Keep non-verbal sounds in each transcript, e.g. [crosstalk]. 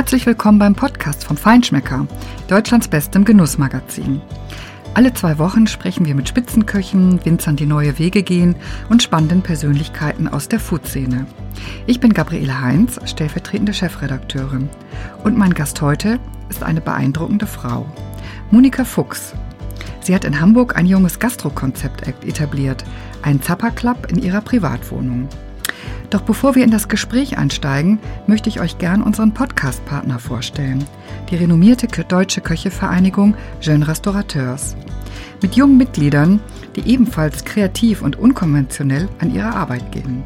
Herzlich willkommen beim Podcast vom Feinschmecker, Deutschlands bestem Genussmagazin. Alle zwei Wochen sprechen wir mit Spitzenköchen, Winzern, die neue Wege gehen und spannenden Persönlichkeiten aus der Foodszene. Ich bin Gabriele Heinz, stellvertretende Chefredakteurin. Und mein Gast heute ist eine beeindruckende Frau. Monika Fuchs. Sie hat in Hamburg ein junges Gastrokonzept etabliert, einen Zappa Club in ihrer Privatwohnung. Doch bevor wir in das Gespräch einsteigen, möchte ich euch gern unseren Podcast-Partner vorstellen, die renommierte Deutsche Köchevereinigung Jeune Restaurateurs. Mit jungen Mitgliedern, die ebenfalls kreativ und unkonventionell an ihre Arbeit gehen.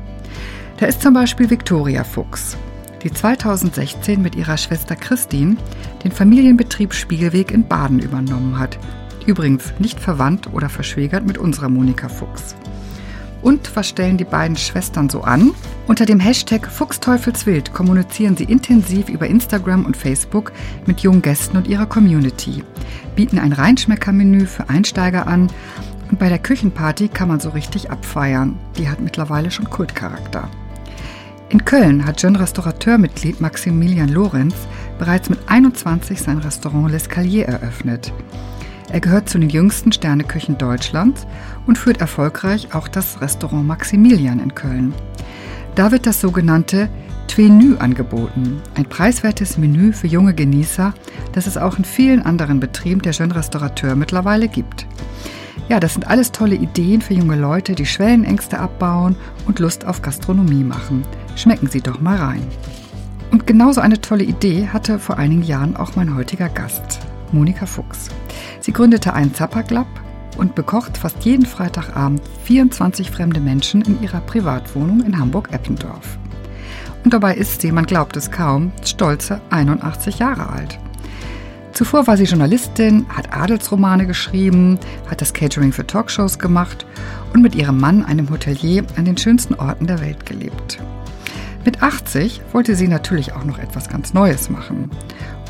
Da ist zum Beispiel Viktoria Fuchs, die 2016 mit ihrer Schwester Christine den Familienbetrieb Spiegelweg in Baden übernommen hat. Übrigens nicht verwandt oder verschwägert mit unserer Monika Fuchs. Und was stellen die beiden Schwestern so an? Unter dem Hashtag Fuchsteufelswild kommunizieren sie intensiv über Instagram und Facebook mit jungen Gästen und ihrer Community, bieten ein Reinschmeckermenü für Einsteiger an und bei der Küchenparty kann man so richtig abfeiern. Die hat mittlerweile schon Kultcharakter. In Köln hat Jeune Restaurateur-Mitglied Maximilian Lorenz bereits mit 21 sein Restaurant L'Escalier eröffnet. Er gehört zu den jüngsten Sterneküchen Deutschlands und führt erfolgreich auch das Restaurant Maximilian in Köln. Da wird das sogenannte Twenü angeboten, ein preiswertes Menü für junge Genießer, das es auch in vielen anderen Betrieben der Jeune Restaurateur mittlerweile gibt. Ja, das sind alles tolle Ideen für junge Leute, die Schwellenängste abbauen und Lust auf Gastronomie machen. Schmecken Sie doch mal rein. Und genauso eine tolle Idee hatte vor einigen Jahren auch mein heutiger Gast, Monika Fuchs. Sie gründete einen Zappa Club und bekocht fast jeden Freitagabend 24 fremde Menschen in ihrer Privatwohnung in Hamburg-Eppendorf. Und dabei ist sie, man glaubt es kaum, stolze 81 Jahre alt. Zuvor war sie Journalistin, hat Adelsromane geschrieben, hat das Catering für Talkshows gemacht und mit ihrem Mann, einem Hotelier, an den schönsten Orten der Welt gelebt. Mit 80 wollte sie natürlich auch noch etwas ganz Neues machen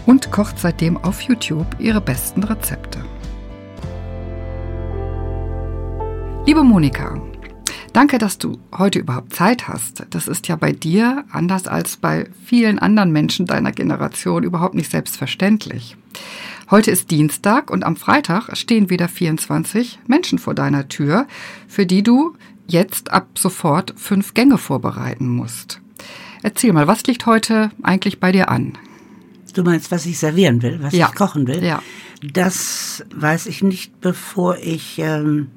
und kocht seitdem auf YouTube ihre besten Rezepte. Liebe Monika, danke, dass du heute überhaupt Zeit hast. Das ist ja bei dir, anders als bei vielen anderen Menschen deiner Generation, überhaupt nicht selbstverständlich. Heute ist Dienstag und am Freitag stehen wieder 24 Menschen vor deiner Tür, für die du jetzt ab sofort fünf Gänge vorbereiten musst. Erzähl mal, was liegt heute eigentlich bei dir an? Du meinst, was ich servieren will, was ja. ich kochen will? Ja. Das weiß ich nicht, bevor ich. Ähm,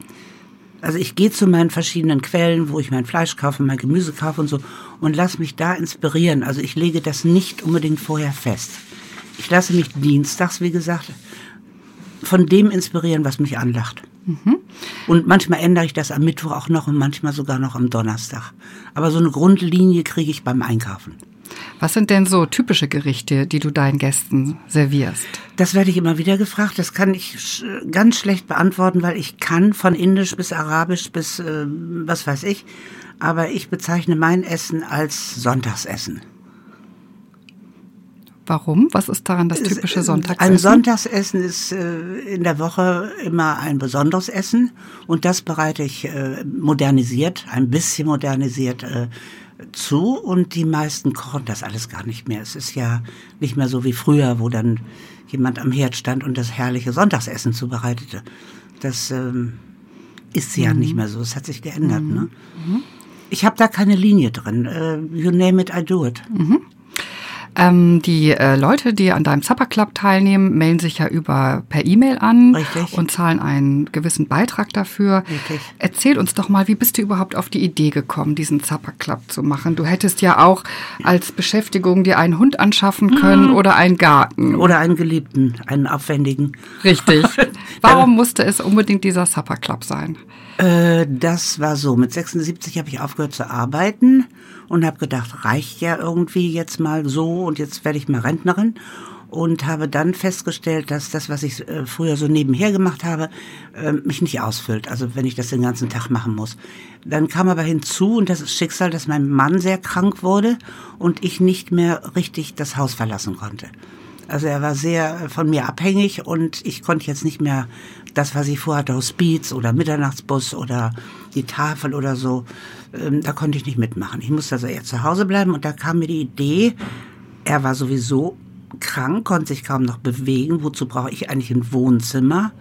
also ich gehe zu meinen verschiedenen Quellen, wo ich mein Fleisch kaufe, mein Gemüse kaufe und so und lass mich da inspirieren. Also ich lege das nicht unbedingt vorher fest. Ich lasse mich dienstags, wie gesagt, von dem inspirieren, was mich anlacht. Mhm. Und manchmal ändere ich das am Mittwoch auch noch und manchmal sogar noch am Donnerstag. Aber so eine Grundlinie kriege ich beim Einkaufen. Was sind denn so typische Gerichte, die du deinen Gästen servierst? Das werde ich immer wieder gefragt. Das kann ich ganz schlecht beantworten, weil ich kann von Indisch bis Arabisch bis äh, was weiß ich. Aber ich bezeichne mein Essen als Sonntagsessen. Warum? Was ist daran das typische Sonntagsessen? Ein Sonntagsessen ist äh, in der Woche immer ein besonderes Essen und das bereite ich äh, modernisiert, ein bisschen modernisiert äh, zu und die meisten kochen das alles gar nicht mehr. Es ist ja nicht mehr so wie früher, wo dann jemand am Herd stand und das herrliche Sonntagsessen zubereitete. Das ähm, ist ja mhm. nicht mehr so. Es hat sich geändert. Mhm. Ne? Mhm. Ich habe da keine Linie drin. Uh, you name it, I do it. Mhm. Ähm, die äh, Leute, die an deinem Supper Club teilnehmen, melden sich ja über per E-Mail an Richtig. und zahlen einen gewissen Beitrag dafür. Richtig. Erzähl uns doch mal, wie bist du überhaupt auf die Idee gekommen, diesen Supper Club zu machen? Du hättest ja auch als Beschäftigung dir einen Hund anschaffen können mhm. oder einen Garten. Oder einen Geliebten, einen aufwendigen. Richtig. [laughs] Warum musste es unbedingt dieser Supper Club sein? Äh, das war so. Mit 76 habe ich aufgehört zu arbeiten und habe gedacht, reicht ja irgendwie jetzt mal so und jetzt werde ich mal Rentnerin und habe dann festgestellt, dass das, was ich äh, früher so nebenher gemacht habe, äh, mich nicht ausfüllt. Also wenn ich das den ganzen Tag machen muss. Dann kam aber hinzu, und das ist Schicksal, dass mein Mann sehr krank wurde und ich nicht mehr richtig das Haus verlassen konnte. Also er war sehr von mir abhängig und ich konnte jetzt nicht mehr das, was ich vorhatte, Hospiz oder Mitternachtsbus oder die Tafel oder so, ähm, da konnte ich nicht mitmachen. Ich musste also eher zu Hause bleiben und da kam mir die Idee, er war sowieso krank, konnte sich kaum noch bewegen. Wozu brauche ich eigentlich ein Wohnzimmer?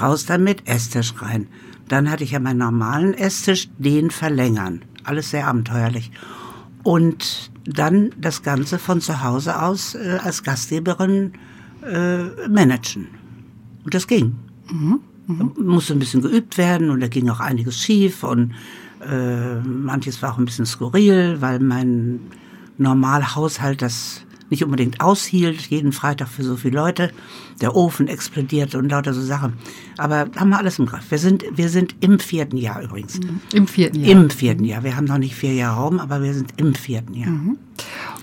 Raus damit, Esstisch rein. Dann hatte ich ja meinen normalen Esstisch, den verlängern. Alles sehr abenteuerlich. Und dann das Ganze von zu Hause aus äh, als Gastgeberin äh, managen. Und das ging. Mhm. Mhm. Musste ein bisschen geübt werden und da ging auch einiges schief und äh, manches war auch ein bisschen skurril, weil mein Normalhaushalt das nicht unbedingt aushielt, jeden Freitag für so viele Leute. Der Ofen explodierte und lauter so Sachen. Aber haben wir alles im Griff. Wir sind, wir sind im vierten Jahr übrigens. Mhm. Im vierten Jahr. Im vierten Jahr. Wir haben noch nicht vier Jahre rum, aber wir sind im vierten Jahr. Mhm.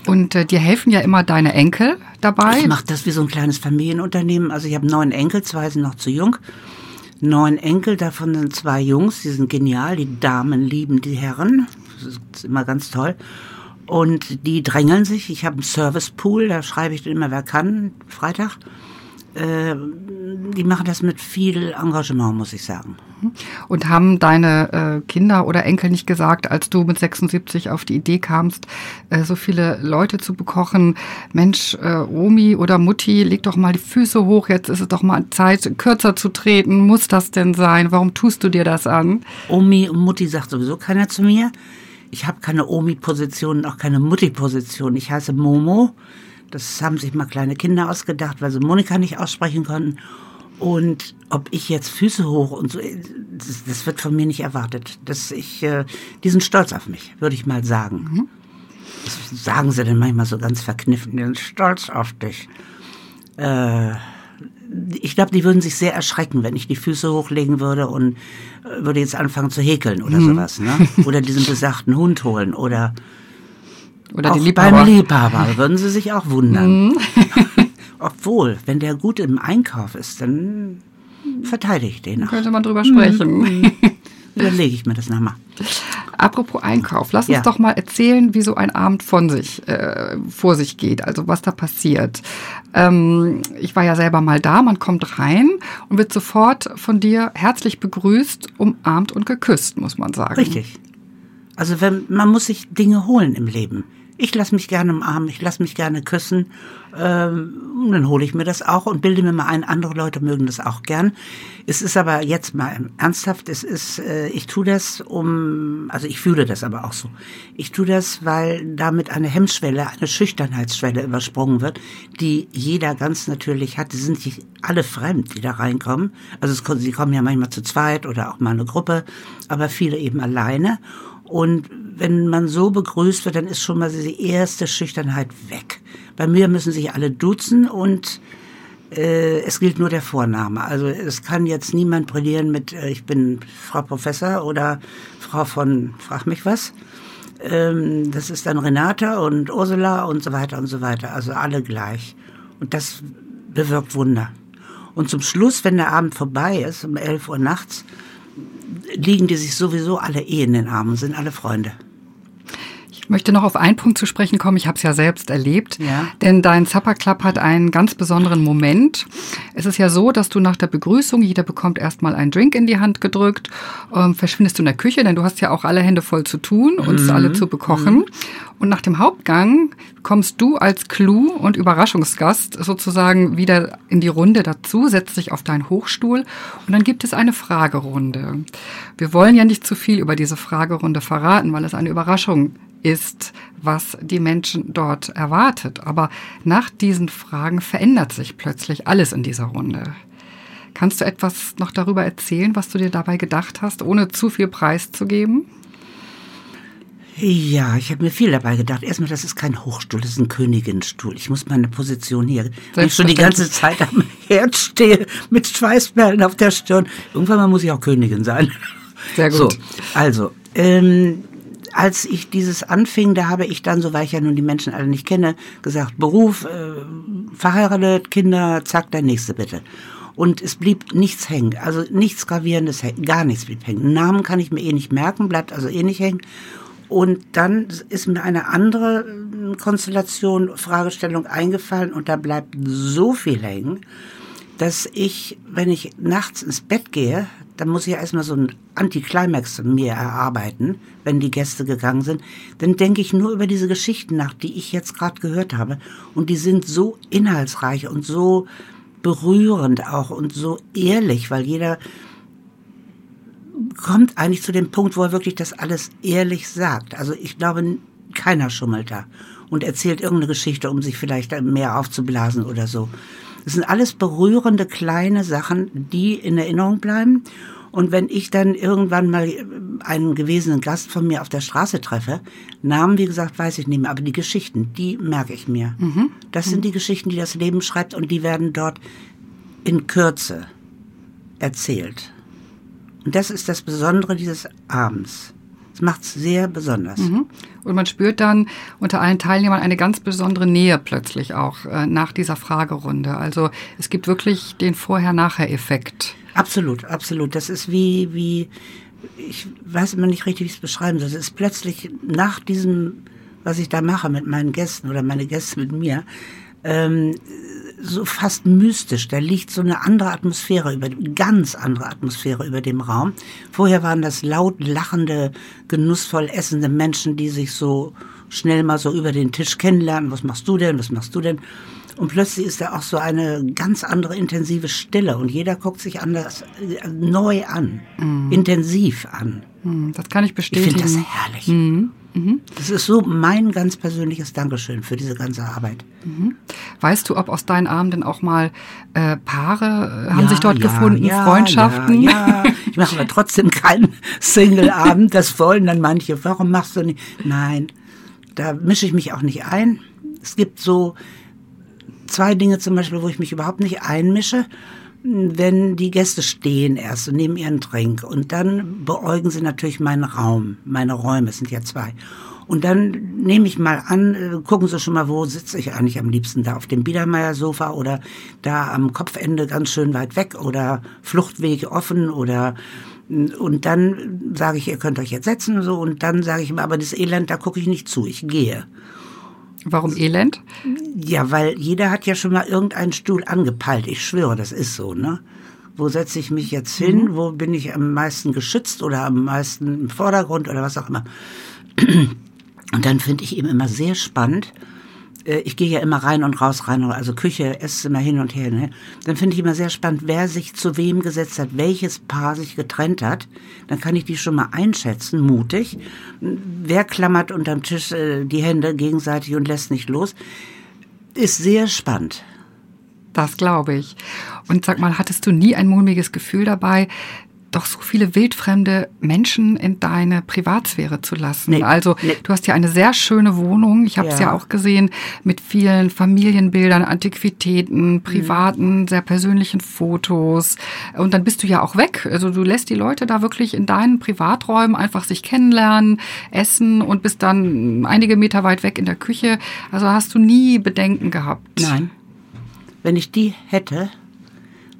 Und äh, dir helfen ja immer deine Enkel dabei. Ich mache das wie so ein kleines Familienunternehmen. Also ich habe neun Enkel, zwei sind noch zu jung. Neun Enkel, davon sind zwei Jungs, die sind genial. Die Damen lieben die Herren. Das ist immer ganz toll. Und die drängeln sich. Ich habe einen Servicepool, da schreibe ich dann immer, wer kann, Freitag. Äh, die machen das mit viel Engagement, muss ich sagen. Und haben deine äh, Kinder oder Enkel nicht gesagt, als du mit 76 auf die Idee kamst, äh, so viele Leute zu bekochen, Mensch, äh, Omi oder Mutti, leg doch mal die Füße hoch, jetzt ist es doch mal Zeit, kürzer zu treten. Muss das denn sein? Warum tust du dir das an? Omi und Mutti sagt sowieso keiner zu mir. Ich habe keine Omi-Position, auch keine Mutti-Position. Ich heiße Momo. Das haben sich mal kleine Kinder ausgedacht, weil sie Monika nicht aussprechen konnten. Und ob ich jetzt Füße hoch und so, das, das wird von mir nicht erwartet. Das ich, äh, die sind stolz auf mich, würde ich mal sagen. Mhm. Das sagen sie dann manchmal so ganz verkniffen, die sind stolz auf dich. Äh, ich glaube, die würden sich sehr erschrecken, wenn ich die Füße hochlegen würde und äh, würde jetzt anfangen zu häkeln oder mhm. sowas. Ne? Oder diesen besagten Hund holen oder, oder auch Liebhaber. beim Liebhaber würden sie sich auch wundern. Mhm. [laughs] [laughs] Obwohl, wenn der gut im Einkauf ist, dann verteidige ich den auch. Könnte man drüber sprechen. Mhm. [laughs] Dann lege ich mir das nochmal. Apropos Einkauf, lass uns ja. doch mal erzählen, wie so ein Abend von sich, äh, vor sich geht, also was da passiert. Ähm, ich war ja selber mal da, man kommt rein und wird sofort von dir herzlich begrüßt, umarmt und geküsst, muss man sagen. Richtig. Also wenn, man muss sich Dinge holen im Leben. Ich lasse mich gerne umarmen, ich lasse mich gerne küssen. Ähm, dann hole ich mir das auch und bilde mir mal ein, andere Leute mögen das auch gern. Es ist aber jetzt mal ernsthaft, es ist, äh, ich tue das um, also ich fühle das aber auch so. Ich tue das, weil damit eine Hemmschwelle, eine Schüchternheitsschwelle übersprungen wird, die jeder ganz natürlich hat. Die sind nicht alle fremd, die da reinkommen. Also es, sie kommen ja manchmal zu zweit oder auch mal eine Gruppe, aber viele eben alleine. Und wenn man so begrüßt wird, dann ist schon mal die erste Schüchternheit weg. Bei mir müssen sich alle duzen und äh, es gilt nur der Vorname. Also es kann jetzt niemand brillieren mit äh, ich bin Frau Professor oder Frau von frag mich was. Ähm, das ist dann Renate und Ursula und so weiter und so weiter. Also alle gleich. Und das bewirkt Wunder. Und zum Schluss, wenn der Abend vorbei ist, um 11 Uhr nachts, liegen die sich sowieso alle eh in den Armen, sind alle Freunde. Ich möchte noch auf einen Punkt zu sprechen kommen. Ich habe es ja selbst erlebt. Ja. Denn dein Supper Club hat einen ganz besonderen Moment. Es ist ja so, dass du nach der Begrüßung, jeder bekommt erstmal einen Drink in die Hand gedrückt, ähm, verschwindest du in der Küche, denn du hast ja auch alle Hände voll zu tun, uns mhm. alle zu bekochen. Mhm. Und nach dem Hauptgang kommst du als Clou und Überraschungsgast sozusagen wieder in die Runde dazu, setzt dich auf deinen Hochstuhl und dann gibt es eine Fragerunde. Wir wollen ja nicht zu viel über diese Fragerunde verraten, weil es eine Überraschung ist, was die Menschen dort erwartet. Aber nach diesen Fragen verändert sich plötzlich alles in dieser Runde. Kannst du etwas noch darüber erzählen, was du dir dabei gedacht hast, ohne zu viel preiszugeben? Ja, ich habe mir viel dabei gedacht. Erstmal, das ist kein Hochstuhl, das ist ein Königinstuhl. Ich muss meine Position hier, wenn ich schon die ganze Zeit am Herd stehe, mit Schweißperlen auf der Stirn. Irgendwann mal muss ich auch Königin sein. Sehr gut. So, also, ähm, als ich dieses anfing, da habe ich dann, so weil ich ja nun die Menschen alle nicht kenne, gesagt, Beruf, äh, verheiratet, Kinder, zack, der nächste bitte. Und es blieb nichts hängen, also nichts Gravierendes gar nichts blieb hängen. Namen kann ich mir eh nicht merken, bleibt also eh nicht hängen. Und dann ist mir eine andere äh, Konstellation, Fragestellung eingefallen und da bleibt so viel hängen dass ich, wenn ich nachts ins Bett gehe, dann muss ich erstmal so ein Antiklimax mir erarbeiten, wenn die Gäste gegangen sind. Dann denke ich nur über diese Geschichten nach, die ich jetzt gerade gehört habe. Und die sind so inhaltsreich und so berührend auch und so ehrlich, weil jeder kommt eigentlich zu dem Punkt, wo er wirklich das alles ehrlich sagt. Also ich glaube, keiner schummelt da und erzählt irgendeine Geschichte, um sich vielleicht mehr aufzublasen oder so. Das sind alles berührende kleine Sachen, die in Erinnerung bleiben. Und wenn ich dann irgendwann mal einen gewesenen Gast von mir auf der Straße treffe, Namen, wie gesagt, weiß ich nicht mehr, aber die Geschichten, die merke ich mir. Mhm. Das sind die Geschichten, die das Leben schreibt und die werden dort in Kürze erzählt. Und das ist das Besondere dieses Abends. Das macht es sehr besonders. Mhm. Und man spürt dann unter allen Teilnehmern eine ganz besondere Nähe plötzlich auch äh, nach dieser Fragerunde. Also es gibt wirklich den Vorher-Nachher-Effekt. Absolut, absolut. Das ist wie, wie, ich weiß immer nicht richtig, wie ich es beschreiben soll. Es ist plötzlich nach diesem, was ich da mache mit meinen Gästen oder meine Gäste mit mir, ähm, so fast mystisch. Da liegt so eine andere Atmosphäre über, ganz andere Atmosphäre über dem Raum. Vorher waren das laut lachende, genussvoll essende Menschen, die sich so schnell mal so über den Tisch kennenlernen. Was machst du denn? Was machst du denn? Und plötzlich ist da auch so eine ganz andere intensive Stille und jeder guckt sich anders äh, neu an, mm. intensiv an. Mm, das kann ich bestätigen. Ich finde das herrlich. Mm. Mhm. Das ist so mein ganz persönliches Dankeschön für diese ganze Arbeit. Mhm. Weißt du, ob aus deinen Abenden auch mal äh, Paare äh, haben ja, sich dort ja, gefunden, ja, Freundschaften? Ja. ich mache aber trotzdem keinen Single-Abend. Das wollen dann manche. Warum machst du nicht? Nein, da mische ich mich auch nicht ein. Es gibt so zwei Dinge zum Beispiel, wo ich mich überhaupt nicht einmische wenn die Gäste stehen erst und nehmen ihren Trink und dann beäugen sie natürlich meinen Raum, meine Räume, es sind ja zwei. Und dann nehme ich mal an, äh, gucken Sie schon mal, wo sitze ich eigentlich am liebsten? Da auf dem Biedermeier-Sofa oder da am Kopfende ganz schön weit weg oder Fluchtweg offen oder und dann sage ich, ihr könnt euch jetzt setzen und so und dann sage ich immer, aber das Elend, da gucke ich nicht zu, ich gehe. Warum Elend? Ja, weil jeder hat ja schon mal irgendeinen Stuhl angepeilt. Ich schwöre, das ist so, ne? Wo setze ich mich jetzt hin? Mhm. Wo bin ich am meisten geschützt oder am meisten im Vordergrund oder was auch immer? [clears throat] Und dann finde ich eben immer sehr spannend, ich gehe ja immer rein und raus, rein, also Küche, Esszimmer hin und her. Ne? Dann finde ich immer sehr spannend, wer sich zu wem gesetzt hat, welches Paar sich getrennt hat. Dann kann ich die schon mal einschätzen, mutig. Wer klammert unterm Tisch äh, die Hände gegenseitig und lässt nicht los. Ist sehr spannend. Das glaube ich. Und sag mal, hattest du nie ein mulmiges Gefühl dabei, doch so viele wildfremde Menschen in deine Privatsphäre zu lassen. Nee, also nee. du hast ja eine sehr schöne Wohnung, ich habe es ja. ja. auch gesehen, mit vielen Familienbildern, Antiquitäten, mhm. privaten, mhm. sehr persönlichen Fotos. Und dann bist du ja auch weg. Also du lässt die Leute da wirklich in deinen Privaträumen einfach sich kennenlernen, essen und bist dann einige Meter weit weg in der Küche. Also hast du nie Bedenken gehabt? Nein. Wenn ich die hätte,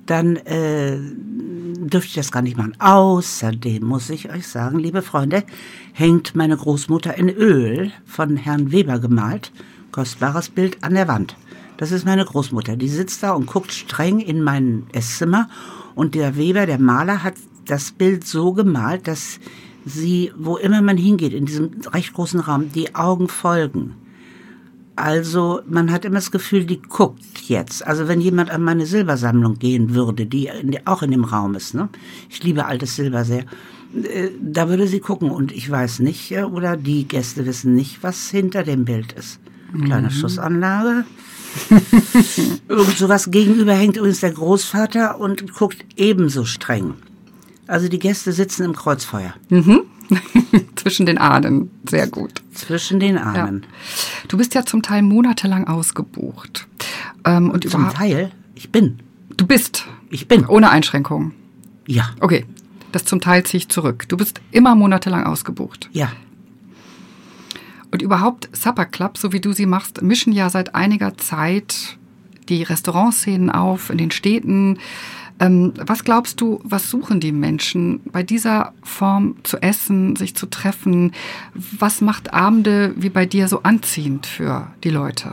dann äh, dürfte ich das gar nicht machen. Außerdem muss ich euch sagen, liebe Freunde, hängt meine Großmutter in Öl von Herrn Weber gemalt. Kostbares Bild an der Wand. Das ist meine Großmutter. Die sitzt da und guckt streng in mein Esszimmer. Und der Weber, der Maler, hat das Bild so gemalt, dass sie, wo immer man hingeht, in diesem recht großen Raum, die Augen folgen. Also man hat immer das Gefühl, die guckt jetzt. Also wenn jemand an meine Silbersammlung gehen würde, die auch in dem Raum ist, ne? ich liebe altes Silber sehr, äh, da würde sie gucken und ich weiß nicht, äh, oder die Gäste wissen nicht, was hinter dem Bild ist. Kleine mhm. Schussanlage. [laughs] Irgend sowas gegenüber hängt übrigens der Großvater und guckt ebenso streng. Also die Gäste sitzen im Kreuzfeuer. Mhm. [laughs] Zwischen den Ahnen. Sehr gut. Zwischen den Ahnen. Ja. Du bist ja zum Teil monatelang ausgebucht. Ähm, und zum Teil? Ich bin. Du bist. Ich bin. Ohne Einschränkungen. Ja. Okay. Das zum Teil ziehe ich zurück. Du bist immer monatelang ausgebucht. Ja. Und überhaupt Supper Club, so wie du sie machst, mischen ja seit einiger Zeit die Restaurantszenen auf in den Städten. Ähm, was glaubst du, was suchen die Menschen bei dieser Form zu essen, sich zu treffen? Was macht Abende wie bei dir so anziehend für die Leute?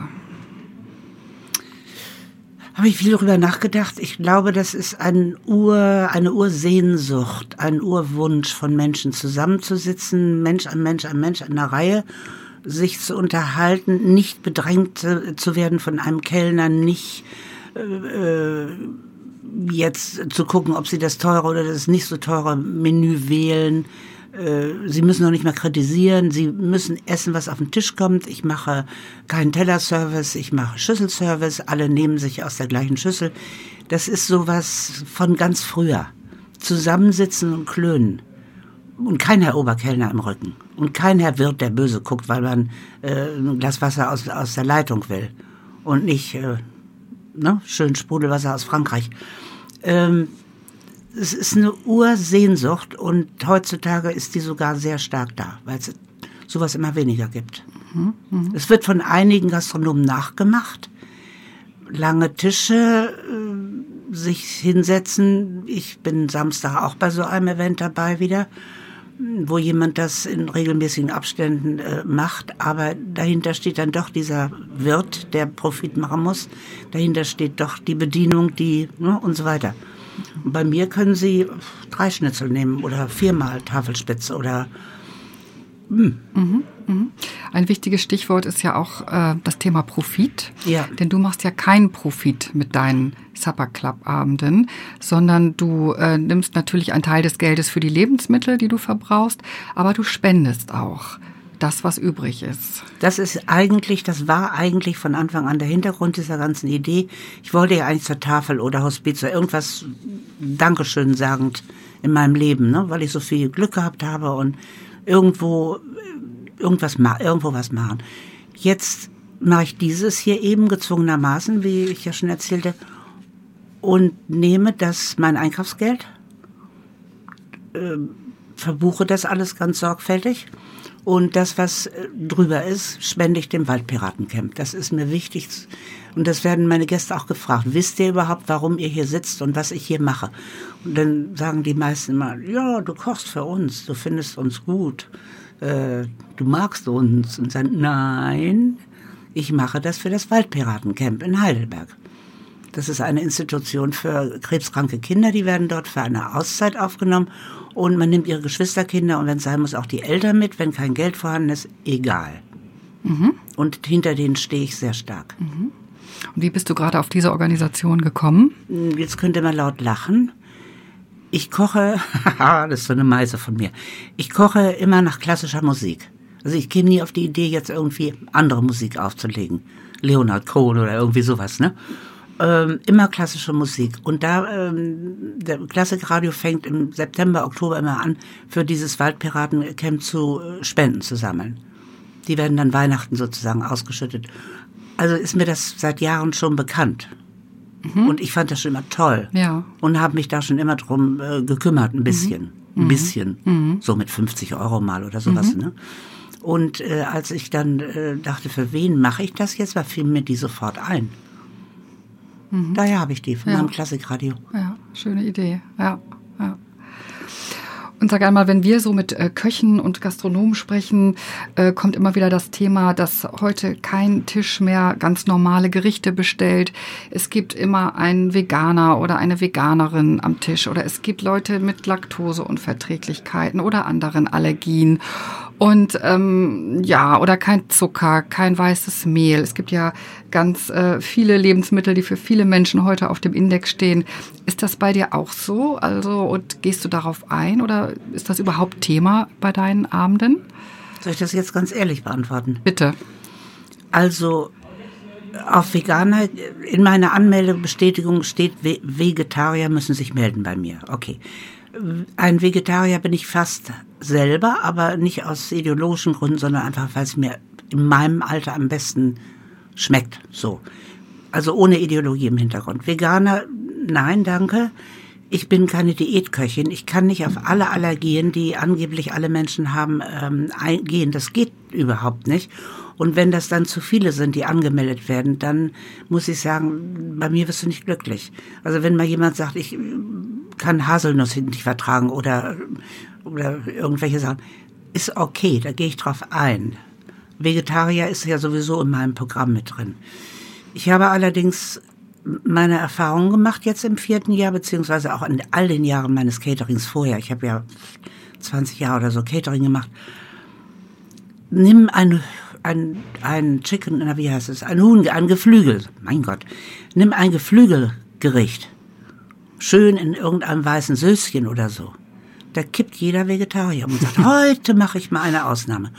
habe ich viel darüber nachgedacht. Ich glaube, das ist ein Ur, eine Ursehnsucht, ein Urwunsch von Menschen zusammenzusitzen, Mensch an Mensch an Mensch in einer Reihe, sich zu unterhalten, nicht bedrängt zu werden von einem Kellner, nicht äh, äh, jetzt zu gucken, ob sie das teure oder das nicht so teure Menü wählen. Äh, sie müssen noch nicht mal kritisieren. Sie müssen essen, was auf den Tisch kommt. Ich mache keinen Tellerservice, ich mache Schüsselservice. Alle nehmen sich aus der gleichen Schüssel. Das ist sowas von ganz früher. Zusammensitzen und klönen. Und kein Herr Oberkellner im Rücken. Und kein Herr Wirt, der böse guckt, weil man äh, ein Glas Wasser aus, aus der Leitung will. Und nicht äh, ne, schön Sprudelwasser aus Frankreich. Ähm, es ist eine Ursehnsucht und heutzutage ist die sogar sehr stark da, weil es sowas immer weniger gibt. Mhm, mh. Es wird von einigen Gastronomen nachgemacht. Lange Tische, äh, sich hinsetzen. Ich bin Samstag auch bei so einem Event dabei wieder, wo jemand das in regelmäßigen Abständen äh, macht. Aber dahinter steht dann doch dieser Wirt, der Profit machen muss. Dahinter steht doch die Bedienung, die ne, und so weiter. Bei mir können Sie drei Schnitzel nehmen oder viermal Tafelspitze oder hm. Mhm, mh. Ein wichtiges Stichwort ist ja auch äh, das Thema Profit. Ja. Denn du machst ja keinen Profit mit deinen Supper Club Abenden, sondern du äh, nimmst natürlich einen Teil des Geldes für die Lebensmittel, die du verbrauchst, aber du spendest auch das, was übrig ist. Das ist eigentlich, das war eigentlich von Anfang an der Hintergrund dieser ganzen Idee. Ich wollte ja eigentlich zur Tafel oder Hospiz oder irgendwas Dankeschön sagend in meinem Leben, ne? weil ich so viel Glück gehabt habe und irgendwo irgendwas irgendwo was machen. Jetzt mache ich dieses hier eben gezwungenermaßen, wie ich ja schon erzählte, und nehme das mein Einkaufsgeld, äh, verbuche das alles ganz sorgfältig und das, was äh, drüber ist, spende ich dem Waldpiratencamp. Das ist mir wichtig. Und das werden meine Gäste auch gefragt. Wisst ihr überhaupt, warum ihr hier sitzt und was ich hier mache? Und dann sagen die meisten immer, ja, du kochst für uns, du findest uns gut, äh, du magst uns. Und sagen, nein, ich mache das für das Waldpiratencamp in Heidelberg. Das ist eine Institution für krebskranke Kinder, die werden dort für eine Auszeit aufgenommen und man nimmt ihre Geschwisterkinder und wenn es sein muss, auch die Eltern mit, wenn kein Geld vorhanden ist, egal. Mhm. Und hinter denen stehe ich sehr stark. Mhm. Und wie bist du gerade auf diese Organisation gekommen? Jetzt könnte man laut lachen. Ich koche, [laughs] das ist so eine Meise von mir. Ich koche immer nach klassischer Musik. Also ich käme nie auf die Idee, jetzt irgendwie andere Musik aufzulegen. Leonard Cohen oder irgendwie sowas, ne? ähm, immer klassische Musik. Und da, ähm, der Klassikradio fängt im September, Oktober immer an, für dieses Waldpiratencamp zu äh, Spenden zu sammeln. Die werden dann Weihnachten sozusagen ausgeschüttet. Also ist mir das seit Jahren schon bekannt. Mhm. Und ich fand das schon immer toll. Ja. Und habe mich da schon immer drum äh, gekümmert, ein bisschen. Mhm. Ein bisschen. Mhm. So mit 50 Euro mal oder sowas. Mhm. Ne? Und äh, als ich dann äh, dachte, für wen mache ich das jetzt, war fiel mir die sofort ein. Mhm. Daher habe ich die von ja. meinem Klassikradio. Ja, schöne Idee. Ja, ja. Und sag einmal, wenn wir so mit äh, Köchen und Gastronomen sprechen, äh, kommt immer wieder das Thema, dass heute kein Tisch mehr ganz normale Gerichte bestellt. Es gibt immer einen Veganer oder eine Veganerin am Tisch oder es gibt Leute mit Laktoseunverträglichkeiten oder anderen Allergien. Und ähm, ja, oder kein Zucker, kein weißes Mehl. Es gibt ja ganz äh, viele Lebensmittel, die für viele Menschen heute auf dem Index stehen. Ist das bei dir auch so? Also, und gehst du darauf ein oder ist das überhaupt Thema bei deinen Abenden? Soll ich das jetzt ganz ehrlich beantworten? Bitte. Also, auf Veganer, in meiner Anmeldebestätigung steht, Vegetarier müssen sich melden bei mir. Okay. Ein Vegetarier bin ich fast selber, aber nicht aus ideologischen Gründen, sondern einfach, weil es mir in meinem Alter am besten schmeckt. So. Also ohne Ideologie im Hintergrund. Veganer, nein, danke. Ich bin keine Diätköchin. Ich kann nicht auf alle Allergien, die angeblich alle Menschen haben, ähm, eingehen. Das geht überhaupt nicht. Und wenn das dann zu viele sind, die angemeldet werden, dann muss ich sagen, bei mir wirst du nicht glücklich. Also wenn mal jemand sagt, ich kann Haselnuss nicht vertragen oder, oder irgendwelche Sachen, ist okay, da gehe ich drauf ein. Vegetarier ist ja sowieso in meinem Programm mit drin. Ich habe allerdings meine Erfahrungen gemacht jetzt im vierten Jahr, beziehungsweise auch in all den Jahren meines Caterings vorher. Ich habe ja 20 Jahre oder so Catering gemacht. Nimm ein, ein, ein Chicken, na, wie heißt es, ein Huhn, ein Geflügel, mein Gott. Nimm ein Geflügelgericht. Schön in irgendeinem weißen Söschen oder so. Da kippt jeder Vegetarier und sagt, [laughs] heute mache ich mal eine Ausnahme.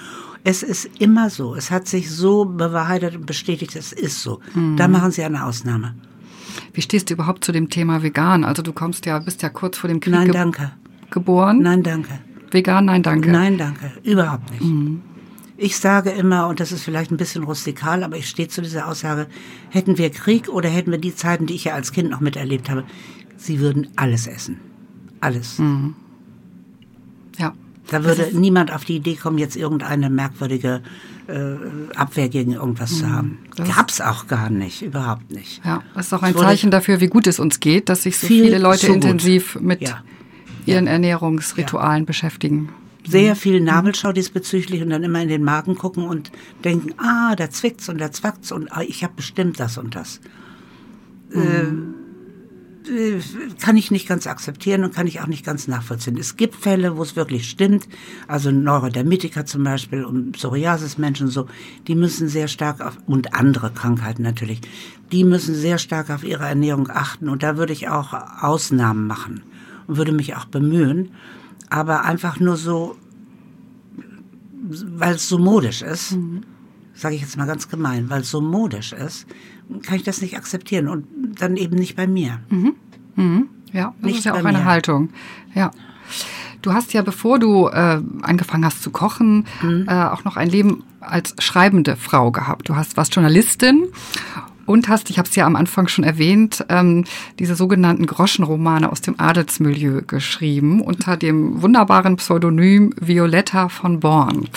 Es ist immer so. Es hat sich so bewahrheitet und bestätigt, es ist so. Mhm. Da machen sie eine Ausnahme. Wie stehst du überhaupt zu dem Thema vegan? Also du kommst ja, bist ja kurz vor dem Krieg Nein, danke. geboren. Nein, danke. Vegan, nein, danke. Nein, danke. Überhaupt nicht. Mhm. Ich sage immer, und das ist vielleicht ein bisschen rustikal, aber ich stehe zu dieser Aussage, hätten wir Krieg oder hätten wir die Zeiten, die ich ja als Kind noch miterlebt habe, sie würden alles essen. Alles. Mhm. Ja. Da würde niemand auf die Idee kommen, jetzt irgendeine merkwürdige äh, Abwehr gegen irgendwas zu mhm. haben. Das Gab's auch gar nicht, überhaupt nicht. Ja, das ist auch ein Zeichen dafür, wie gut es uns geht, dass sich so viel viele Leute so intensiv mit ja. ihren ja. Ernährungsritualen ja. beschäftigen. Sehr viel mhm. Nabelschau diesbezüglich und dann immer in den Magen gucken und denken, ah, da zwickt's und da zwackt's und ah, ich habe bestimmt das und das. Mhm. Äh, kann ich nicht ganz akzeptieren und kann ich auch nicht ganz nachvollziehen. Es gibt Fälle, wo es wirklich stimmt, also Neurodermitiker zum Beispiel und Psoriasis-Menschen so, die müssen sehr stark auf, und andere Krankheiten natürlich, die müssen sehr stark auf ihre Ernährung achten und da würde ich auch Ausnahmen machen und würde mich auch bemühen, aber einfach nur so, weil es so modisch ist, mhm. sage ich jetzt mal ganz gemein, weil es so modisch ist, kann ich das nicht akzeptieren und dann eben nicht bei mir. Mhm. Mhm. Ja, das nicht ist ja auch eine mir. Haltung. Ja. Du hast ja, bevor du äh, angefangen hast zu kochen, mhm. äh, auch noch ein Leben als schreibende Frau gehabt. Du hast warst Journalistin und hast, ich habe es ja am Anfang schon erwähnt, ähm, diese sogenannten Groschenromane aus dem Adelsmilieu geschrieben unter dem wunderbaren Pseudonym Violetta von Born.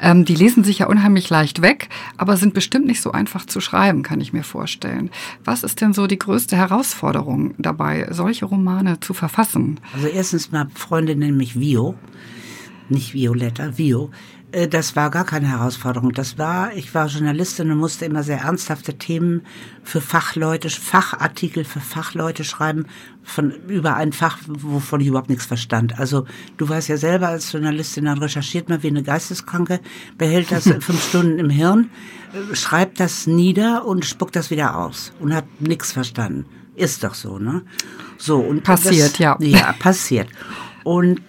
Ähm, die lesen sich ja unheimlich leicht weg, aber sind bestimmt nicht so einfach zu schreiben, kann ich mir vorstellen. Was ist denn so die größte Herausforderung dabei, solche Romane zu verfassen? Also erstens mal Freunde nennen mich Vio, nicht Violetta, Vio. Äh, das war gar keine Herausforderung. Das war, ich war Journalistin und musste immer sehr ernsthafte Themen für Fachleute, Fachartikel für Fachleute schreiben, von, über ein Fach, wovon ich überhaupt nichts verstand. Also, du weißt ja selber als Journalistin, dann recherchiert man wie eine Geisteskranke, behält das [laughs] fünf Stunden im Hirn, äh, schreibt das nieder und spuckt das wieder aus und hat nichts verstanden. Ist doch so, ne? So, und passiert, das, ja. Ja, passiert. Und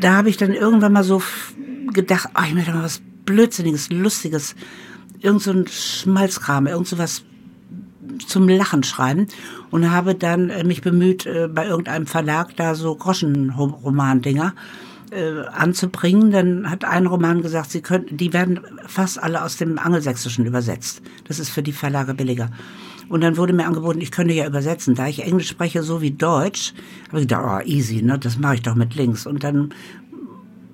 da habe ich dann irgendwann mal so gedacht, oh, ich möchte mal was Blödsinniges, Lustiges, irgend so ein Schmalzkram, irgend so was zum Lachen schreiben und habe dann äh, mich bemüht, äh, bei irgendeinem Verlag da so Groschenroman-Dinger äh, anzubringen. Dann hat ein Roman gesagt, sie könnten, die werden fast alle aus dem Angelsächsischen übersetzt. Das ist für die Verlage billiger. Und dann wurde mir angeboten, ich könnte ja übersetzen. Da ich Englisch spreche, so wie Deutsch, habe ich gedacht, oh, easy, ne, das mache ich doch mit links. Und dann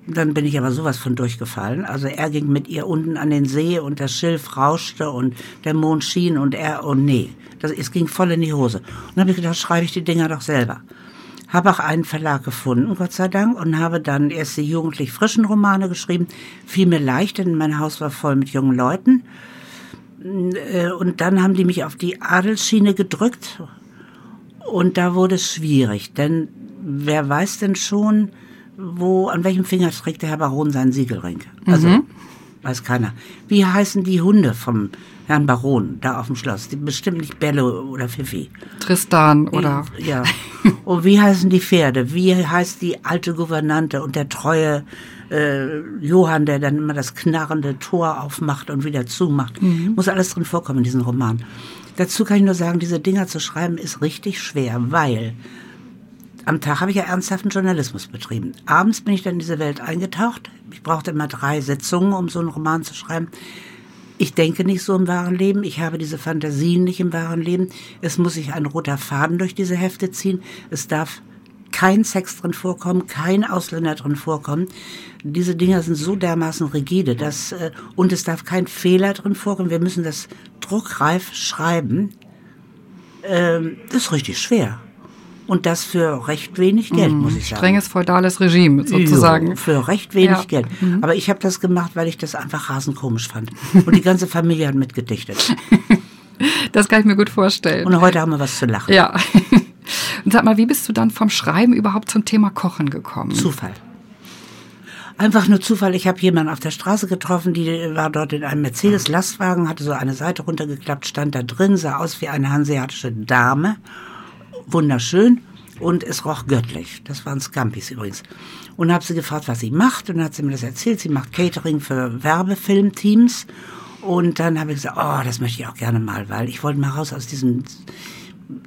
dann bin ich aber sowas von durchgefallen. Also er ging mit ihr unten an den See und das Schilf rauschte und der Mond schien und er, oh nee, das, es ging voll in die Hose. Und dann habe ich gedacht, schreibe ich die Dinger doch selber. Habe auch einen Verlag gefunden, Gott sei Dank, und habe dann erst die jugendlich frischen Romane geschrieben. Fiel mir leicht, denn mein Haus war voll mit jungen Leuten. Äh, und dann haben die mich auf die Adelsschiene gedrückt. Und da wurde es schwierig, denn wer weiß denn schon, wo, an welchem Finger trägt der Herr Baron seinen Siegelring? Also, mhm. weiß keiner. Wie heißen die Hunde vom Herrn Baron da auf dem Schloss? Die bestimmt nicht Belle oder Fifi. Tristan oder. Ja. [laughs] Und wie heißen die Pferde? Wie heißt die alte Gouvernante und der treue äh, Johann, der dann immer das knarrende Tor aufmacht und wieder zumacht? Mhm. Muss alles drin vorkommen in diesem Roman. Dazu kann ich nur sagen, diese Dinger zu schreiben ist richtig schwer, weil am Tag habe ich ja ernsthaften Journalismus betrieben. Abends bin ich dann in diese Welt eingetaucht. Ich brauchte immer drei Sitzungen, um so einen Roman zu schreiben. Ich denke nicht so im wahren Leben. Ich habe diese Fantasien nicht im wahren Leben. Es muss sich ein roter Faden durch diese Hefte ziehen. Es darf kein Sex drin vorkommen, kein Ausländer drin vorkommen. Diese Dinger sind so dermaßen rigide, dass, äh, und es darf kein Fehler drin vorkommen. Wir müssen das druckreif schreiben. Ähm, das ist richtig schwer. Und das für recht wenig Geld, mhm. muss ich sagen. Strenges feudales Regime sozusagen. Jo, für recht wenig ja. Geld. Mhm. Aber ich habe das gemacht, weil ich das einfach rasend komisch fand. Und die ganze Familie hat mitgedichtet. [laughs] Das kann ich mir gut vorstellen. Und heute haben wir was zu lachen. Ja. [laughs] Und sag mal, wie bist du dann vom Schreiben überhaupt zum Thema Kochen gekommen? Zufall. Einfach nur Zufall. Ich habe jemanden auf der Straße getroffen, die war dort in einem Mercedes-Lastwagen, hatte so eine Seite runtergeklappt, stand da drin, sah aus wie eine hanseatische Dame. Wunderschön. Und es roch göttlich. Das waren Scampis übrigens. Und habe sie gefragt, was sie macht. Und hat sie mir das erzählt. Sie macht Catering für Werbefilmteams. Und dann habe ich gesagt, oh, das möchte ich auch gerne mal, weil ich wollte mal raus aus diesem.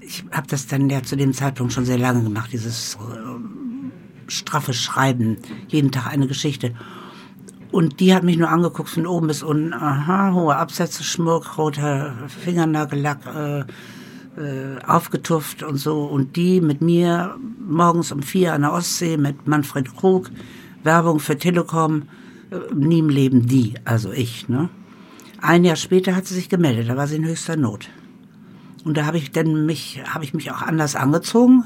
Ich habe das dann ja zu dem Zeitpunkt schon sehr lange gemacht, dieses äh, straffe Schreiben, jeden Tag eine Geschichte. Und die hat mich nur angeguckt von oben bis unten. Aha, hohe Absätze, Schmuck, roter Fingernagellack, äh, äh, aufgetufft und so. Und die mit mir morgens um vier an der Ostsee mit Manfred Krug, Werbung für Telekom, äh, nie im Leben die, also ich, ne? Ein Jahr später hat sie sich gemeldet, da war sie in höchster Not. Und da habe ich dann mich, habe ich mich auch anders angezogen,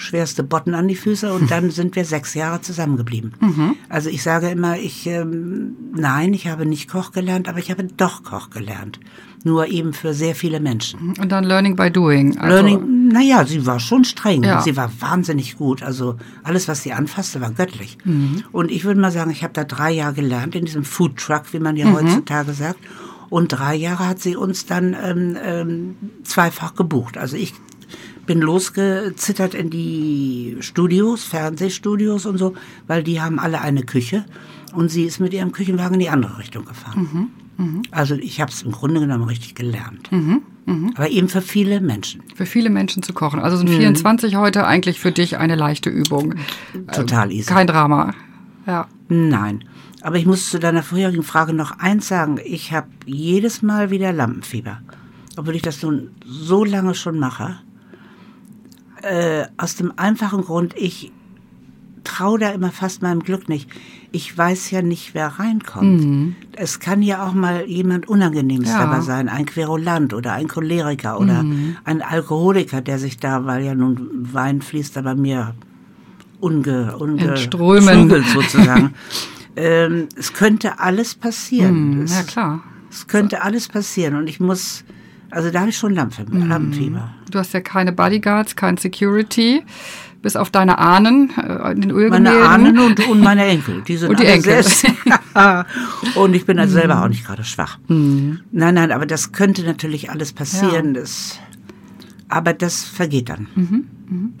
schwerste Botten an die Füße und dann [laughs] sind wir sechs Jahre zusammengeblieben. Mhm. Also ich sage immer, ich ähm, nein, ich habe nicht Koch gelernt, aber ich habe doch Koch gelernt nur eben für sehr viele Menschen. Und dann Learning by Doing. Also Learning, naja, sie war schon streng. Ja. Sie war wahnsinnig gut. Also alles, was sie anfasste, war göttlich. Mhm. Und ich würde mal sagen, ich habe da drei Jahre gelernt in diesem Food Truck, wie man ja mhm. heutzutage sagt. Und drei Jahre hat sie uns dann ähm, ähm, zweifach gebucht. Also ich bin losgezittert in die Studios, Fernsehstudios und so, weil die haben alle eine Küche. Und sie ist mit ihrem Küchenwagen in die andere Richtung gefahren. Mhm. Mhm. Also ich habe es im Grunde genommen richtig gelernt. Mhm. Mhm. Aber eben für viele Menschen. Für viele Menschen zu kochen. Also sind 24 heute eigentlich für dich eine leichte Übung. Total easy. Kein Drama. Ja. Nein. Aber ich muss zu deiner vorherigen Frage noch eins sagen. Ich habe jedes Mal wieder Lampenfieber. Obwohl ich das nun so lange schon mache. Äh, aus dem einfachen Grund, ich traue da immer fast meinem Glück nicht ich weiß ja nicht, wer reinkommt. Mhm. Es kann ja auch mal jemand Unangenehmes ja. dabei sein, ein Querulant oder ein Choleriker oder mhm. ein Alkoholiker, der sich da, weil ja nun Wein fließt, aber mir unge, unge sozusagen. [laughs] ähm, es könnte alles passieren. Mhm, ja, klar. Es könnte alles passieren und ich muss, also da habe ich schon mhm. Lampenfieber. Du hast ja keine Bodyguards, kein Security bis auf deine Ahnen äh, in den Ölgemälden. Meine Ahnen und, und meine Enkel. Die sind und die Enkel. [laughs] [laughs] und ich bin also selber mhm. auch nicht gerade schwach. Mhm. Nein, nein, aber das könnte natürlich alles passieren. Ja. Das, aber das vergeht dann. Mhm. Mhm.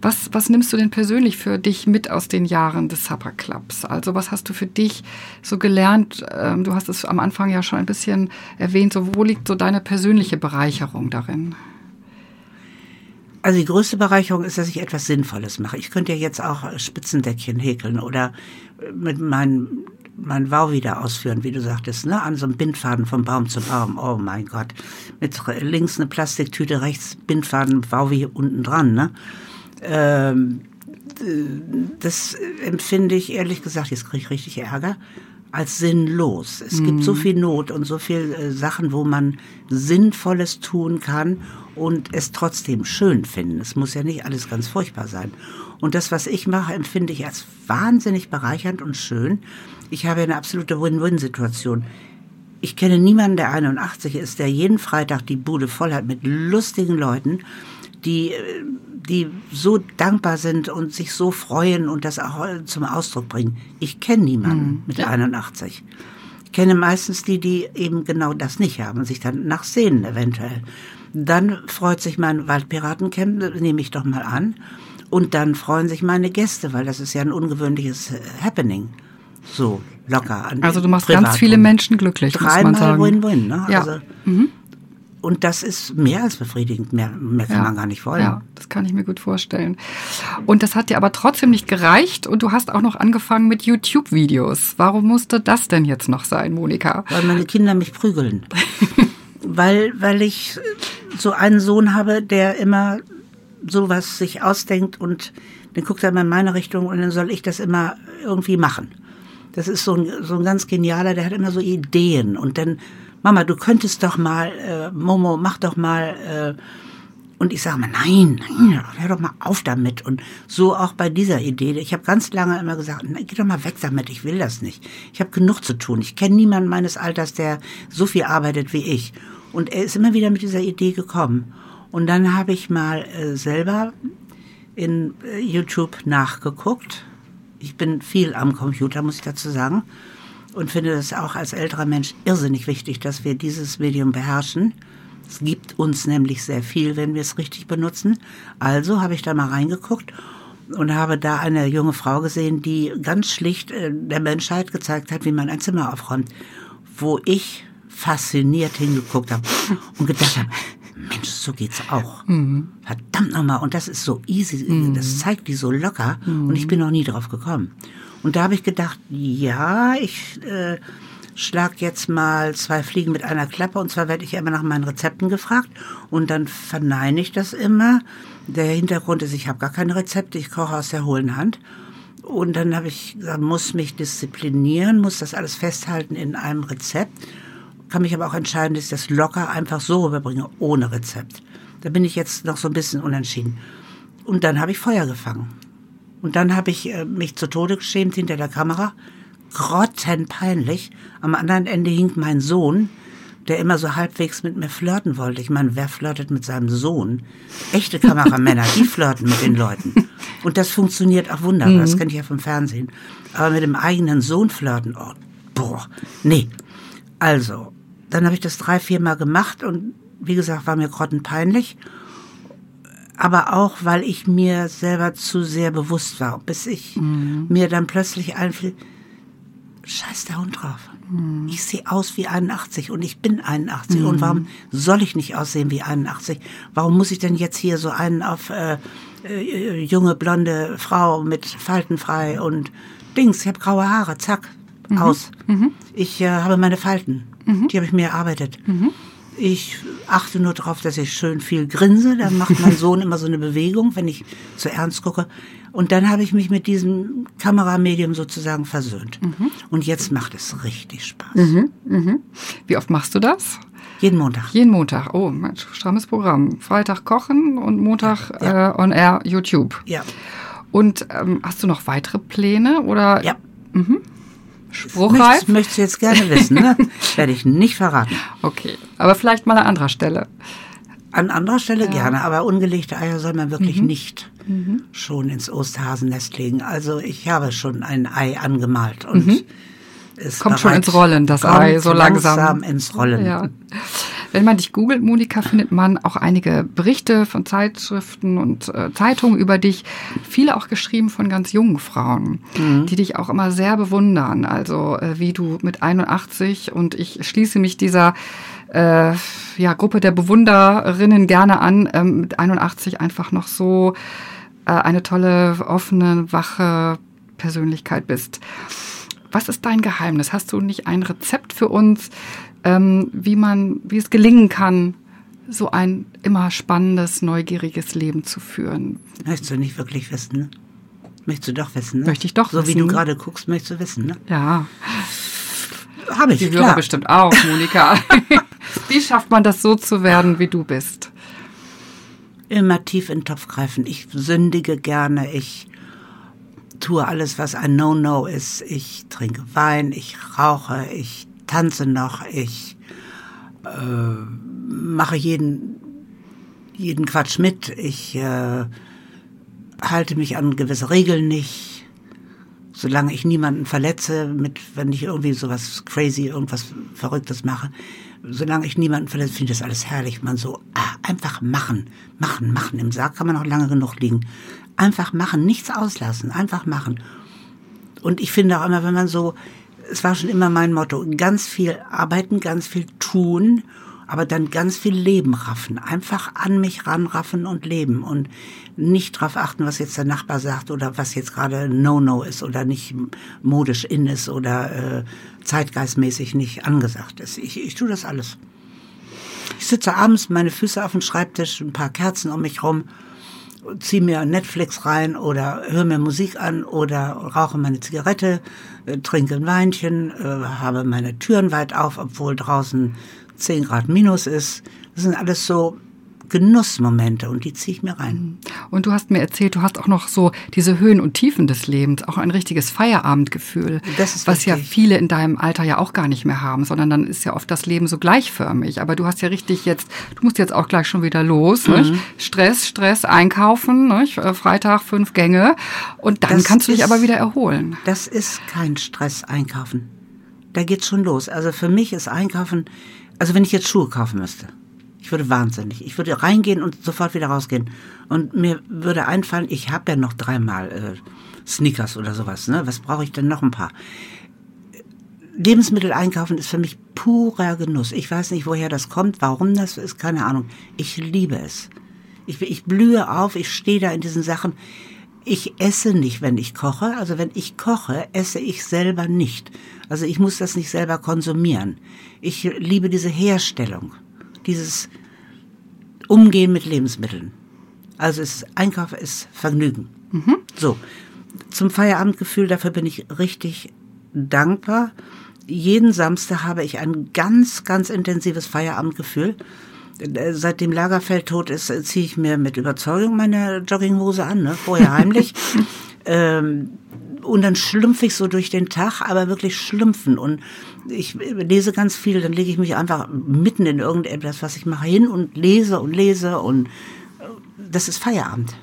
Was, was nimmst du denn persönlich für dich mit aus den Jahren des Supper Clubs? Also was hast du für dich so gelernt? Ähm, du hast es am Anfang ja schon ein bisschen erwähnt. So, wo liegt so deine persönliche Bereicherung darin? Also die größte Bereicherung ist, dass ich etwas Sinnvolles mache. Ich könnte ja jetzt auch Spitzendeckchen häkeln oder mit meinem mein Wow wieder ausführen, wie du sagtest, ne? An so einem Bindfaden vom Baum zu Baum. Oh mein Gott. Mit links eine Plastiktüte, rechts Bindfaden, Wowi unten dran, ne? Ähm, das empfinde ich ehrlich gesagt, jetzt kriege ich richtig Ärger, als sinnlos. Es mhm. gibt so mhm. viel Not und so viel äh, Sachen, wo man Sinnvolles tun kann und es trotzdem schön finden. Es muss ja nicht alles ganz furchtbar sein. Und das, was ich mache, empfinde ich als wahnsinnig bereichernd und schön. Ich habe eine absolute Win-Win-Situation. Ich kenne niemanden, der 81 ist, der jeden Freitag die Bude voll hat mit lustigen Leuten, die, die so dankbar sind und sich so freuen und das auch zum Ausdruck bringen. Ich kenne niemanden mhm. mit 81. Ich kenne meistens die, die eben genau das nicht haben und sich dann nachsehen eventuell. Dann freut sich mein Waldpiratencamp, nehme ich doch mal an. Und dann freuen sich meine Gäste, weil das ist ja ein ungewöhnliches äh, Happening. So locker. also du machst ganz viele Menschen glücklich, Dreimal. Win-Win. Ne? Ja. Also, mhm. Und das ist mehr als befriedigend. Mehr, mehr kann ja. man gar nicht wollen. Ja, das kann ich mir gut vorstellen. Und das hat dir aber trotzdem nicht gereicht und du hast auch noch angefangen mit YouTube-Videos. Warum musste das denn jetzt noch sein, Monika? Weil meine Kinder mich prügeln. [laughs] weil, weil ich so einen Sohn habe, der immer sowas sich ausdenkt und dann guckt er mal in meine Richtung und dann soll ich das immer irgendwie machen. Das ist so ein, so ein ganz genialer, der hat immer so Ideen und dann, Mama, du könntest doch mal, äh, Momo, mach doch mal, äh, und ich sage mal, nein, nein, hör doch mal auf damit. Und so auch bei dieser Idee. Ich habe ganz lange immer gesagt, na, geh doch mal weg damit, ich will das nicht. Ich habe genug zu tun. Ich kenne niemanden meines Alters, der so viel arbeitet wie ich. Und er ist immer wieder mit dieser Idee gekommen. Und dann habe ich mal äh, selber in äh, YouTube nachgeguckt. Ich bin viel am Computer, muss ich dazu sagen. Und finde es auch als älterer Mensch irrsinnig wichtig, dass wir dieses Medium beherrschen. Es gibt uns nämlich sehr viel, wenn wir es richtig benutzen. Also habe ich da mal reingeguckt und habe da eine junge Frau gesehen, die ganz schlicht äh, der Menschheit gezeigt hat, wie man ein Zimmer aufräumt, wo ich fasziniert hingeguckt habe und gedacht habe, Mensch, so geht's auch. Mhm. Verdammt nochmal. Und das ist so easy, mhm. das zeigt die so locker mhm. und ich bin noch nie drauf gekommen. Und da habe ich gedacht, ja, ich äh, schlag jetzt mal zwei Fliegen mit einer Klappe und zwar werde ich immer nach meinen Rezepten gefragt und dann verneine ich das immer. Der Hintergrund ist, ich habe gar keine Rezepte, ich koche aus der hohlen Hand. Und dann habe ich gesagt, muss mich disziplinieren, muss das alles festhalten in einem Rezept kann mich aber auch entscheiden, dass ich das locker einfach so rüberbringe, ohne Rezept. Da bin ich jetzt noch so ein bisschen unentschieden. Und dann habe ich Feuer gefangen. Und dann habe ich äh, mich zu Tode geschämt hinter der Kamera. Grottenpeinlich. Am anderen Ende hing mein Sohn, der immer so halbwegs mit mir flirten wollte. Ich meine, wer flirtet mit seinem Sohn? Echte Kameramänner, die [laughs] flirten mit den Leuten. Und das funktioniert auch wunderbar. Mhm. Das kenne ich ja vom Fernsehen. Aber mit dem eigenen Sohn flirten, oh, boah, nee. Also, dann habe ich das drei, vier Mal gemacht und wie gesagt, war mir grottenpeinlich. Aber auch, weil ich mir selber zu sehr bewusst war, bis ich mhm. mir dann plötzlich einfiel, scheiß der Hund drauf. Mhm. Ich sehe aus wie 81 und ich bin 81. Mhm. Und warum soll ich nicht aussehen wie 81? Warum muss ich denn jetzt hier so einen auf äh, äh, junge, blonde Frau mit Faltenfrei und Dings, ich habe graue Haare, zack, mhm. aus. Mhm. Ich äh, habe meine Falten. Mhm. Die habe ich mir erarbeitet. Mhm. Ich achte nur darauf, dass ich schön viel grinse. Dann macht mein [laughs] Sohn immer so eine Bewegung, wenn ich zu ernst gucke. Und dann habe ich mich mit diesem Kameramedium sozusagen versöhnt. Mhm. Und jetzt macht es richtig Spaß. Mhm. Mhm. Wie oft machst du das? Jeden Montag. Jeden Montag. Oh, Mensch, strammes Programm. Freitag kochen und Montag ja. äh, on air YouTube. Ja. Und ähm, hast du noch weitere Pläne oder? Ja. Mhm. Spruchreif? Möchtest du jetzt gerne wissen, ne? [laughs] Werde ich nicht verraten. Okay, aber vielleicht mal an anderer Stelle. An anderer Stelle ja. gerne, aber ungelegte Eier soll man wirklich mhm. nicht mhm. schon ins Osterhasennest legen. Also ich habe schon ein Ei angemalt und mhm. Es kommt schon ins Rollen, das Ei so langsam. langsam ins Rollen. Ja. Wenn man dich googelt, Monika, findet man auch einige Berichte von Zeitschriften und äh, Zeitungen über dich. Viele auch geschrieben von ganz jungen Frauen, mhm. die dich auch immer sehr bewundern. Also äh, wie du mit 81 und ich schließe mich dieser äh, ja, Gruppe der Bewunderinnen gerne an, ähm, mit 81 einfach noch so äh, eine tolle, offene, wache Persönlichkeit bist. Was ist dein Geheimnis? Hast du nicht ein Rezept für uns, ähm, wie man, wie es gelingen kann, so ein immer spannendes, neugieriges Leben zu führen. Möchtest du nicht wirklich wissen, ne? Möchtest du doch wissen, ne? Möchte ich doch so wissen. So wie du gerade guckst, möchtest du wissen, ne? Ja. Habe ich, Die. Hörer bestimmt auch, Monika. [laughs] wie schafft man das so zu werden, wie du bist? Immer tief in den Topf greifen. Ich sündige gerne, ich tue alles, was ein No-No ist. Ich trinke Wein, ich rauche, ich tanze noch, ich äh, mache jeden, jeden Quatsch mit, ich äh, halte mich an gewisse Regeln nicht, solange ich niemanden verletze, mit, wenn ich irgendwie sowas crazy, irgendwas Verrücktes mache, solange ich niemanden verletze, finde ich das alles herrlich. Man so, ah, einfach machen, machen, machen. Im Sarg kann man noch lange genug liegen. Einfach machen, nichts auslassen, einfach machen. Und ich finde auch immer, wenn man so es war schon immer mein Motto, ganz viel arbeiten, ganz viel tun, aber dann ganz viel Leben raffen. Einfach an mich ranraffen und leben und nicht darauf achten, was jetzt der Nachbar sagt oder was jetzt gerade No-No ist oder nicht modisch in ist oder äh, zeitgeistmäßig nicht angesagt ist. Ich, ich tue das alles. Ich sitze abends, meine Füße auf dem Schreibtisch, ein paar Kerzen um mich rum ziehe mir Netflix rein oder höre mir Musik an oder rauche meine Zigarette, äh, trinke ein Weinchen, äh, habe meine Türen weit auf, obwohl draußen 10 Grad minus ist. Das sind alles so Genussmomente und die ziehe ich mir rein. Und du hast mir erzählt, du hast auch noch so diese Höhen und Tiefen des Lebens, auch ein richtiges Feierabendgefühl, Das ist was richtig. ja viele in deinem Alter ja auch gar nicht mehr haben, sondern dann ist ja oft das Leben so gleichförmig. Aber du hast ja richtig jetzt, du musst jetzt auch gleich schon wieder los, Mhm. Stress, Stress, einkaufen, nicht? Äh, Freitag fünf Gänge und dann Das kannst du dich ist- aber wieder erholen. Das ist kein Stress, einkaufen. Da geht's schon los. Also für mich ist Einkaufen, also wenn ich jetzt Schuhe kaufen müsste, ich würde wahnsinnig. Ich würde reingehen und sofort wieder rausgehen. Und mir würde einfallen, ich habe ja noch dreimal äh, Sneakers oder sowas. Ne? Was brauche ich denn noch ein paar? Lebensmittel einkaufen ist für mich purer Genuss. Ich weiß nicht, woher das kommt, warum das ist, keine Ahnung. Ich liebe es. Ich, ich blühe auf, ich stehe da in diesen Sachen. Ich esse nicht, wenn ich koche. Also wenn ich koche, esse ich selber nicht. Also ich muss das nicht selber konsumieren. Ich liebe diese Herstellung, dieses Umgehen mit Lebensmitteln. Also es Einkaufen ist Vergnügen. So, zum Feierabendgefühl, dafür bin ich richtig dankbar. Jeden Samstag habe ich ein ganz, ganz intensives Feierabendgefühl. Äh, Seitdem Lagerfeld tot ist, äh, ziehe ich mir mit Überzeugung meine Jogginghose an, ne? vorher heimlich. [laughs] ähm, und dann schlümpfe ich so durch den Tag, aber wirklich schlümpfen. Und ich lese ganz viel, dann lege ich mich einfach mitten in irgendetwas, was ich mache, hin und lese und lese. Und äh, das ist Feierabend.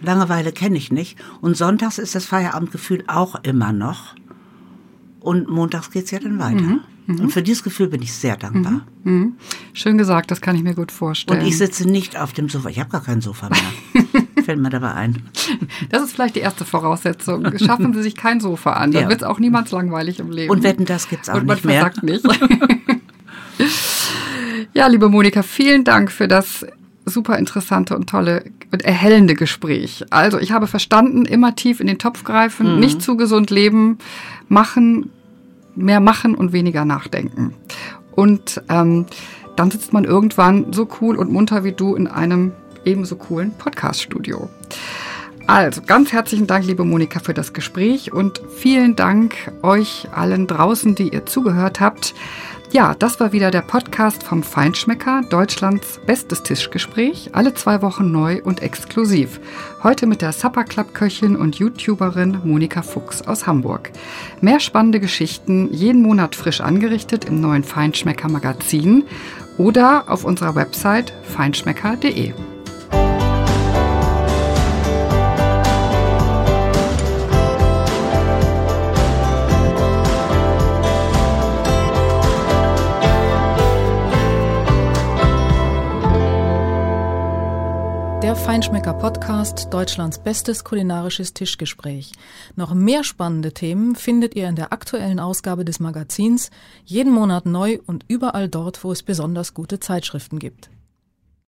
Langeweile kenne ich nicht. Und sonntags ist das Feierabendgefühl auch immer noch. Und montags geht's ja dann weiter. Und für dieses Gefühl bin ich sehr dankbar. Mhm. Schön gesagt, das kann ich mir gut vorstellen. Und ich sitze nicht auf dem Sofa. Ich habe gar kein Sofa mehr. [laughs] Fällt mir dabei ein. das ist vielleicht die erste Voraussetzung. Schaffen Sie sich kein Sofa an, dann Ja. wird es auch niemals langweilig im Leben. Und wetten, das gibt's auch Und man nicht mehr. versagt nicht. [laughs] ja, liebe Monika, vielen Dank für das super interessante und tolle und erhellende Gespräch. Also, ich habe verstanden, immer tief in den Topf greifen, Mhm. nicht zu gesund leben, machen, mehr machen und weniger nachdenken. Und ähm, dann sitzt man irgendwann so cool und munter wie du in einem ebenso coolen Podcast-Studio. Also, ganz herzlichen Dank, liebe Monika, für das Gespräch und vielen Dank euch allen draußen, die ihr zugehört habt. Ja, das war wieder der Podcast vom Feinschmecker, Deutschlands bestes Tischgespräch, alle zwei Wochen neu und exklusiv. Heute mit der Supper Club Köchin und YouTuberin Monika Fuchs aus Hamburg. Mehr spannende Geschichten jeden Monat frisch angerichtet im neuen Feinschmecker Magazin oder auf unserer Website feinschmecker.de. Feinschmecker Podcast, Deutschlands bestes kulinarisches Tischgespräch. Noch mehr spannende Themen findet ihr in der aktuellen Ausgabe des Magazins, jeden Monat neu und überall dort, wo es besonders gute Zeitschriften gibt.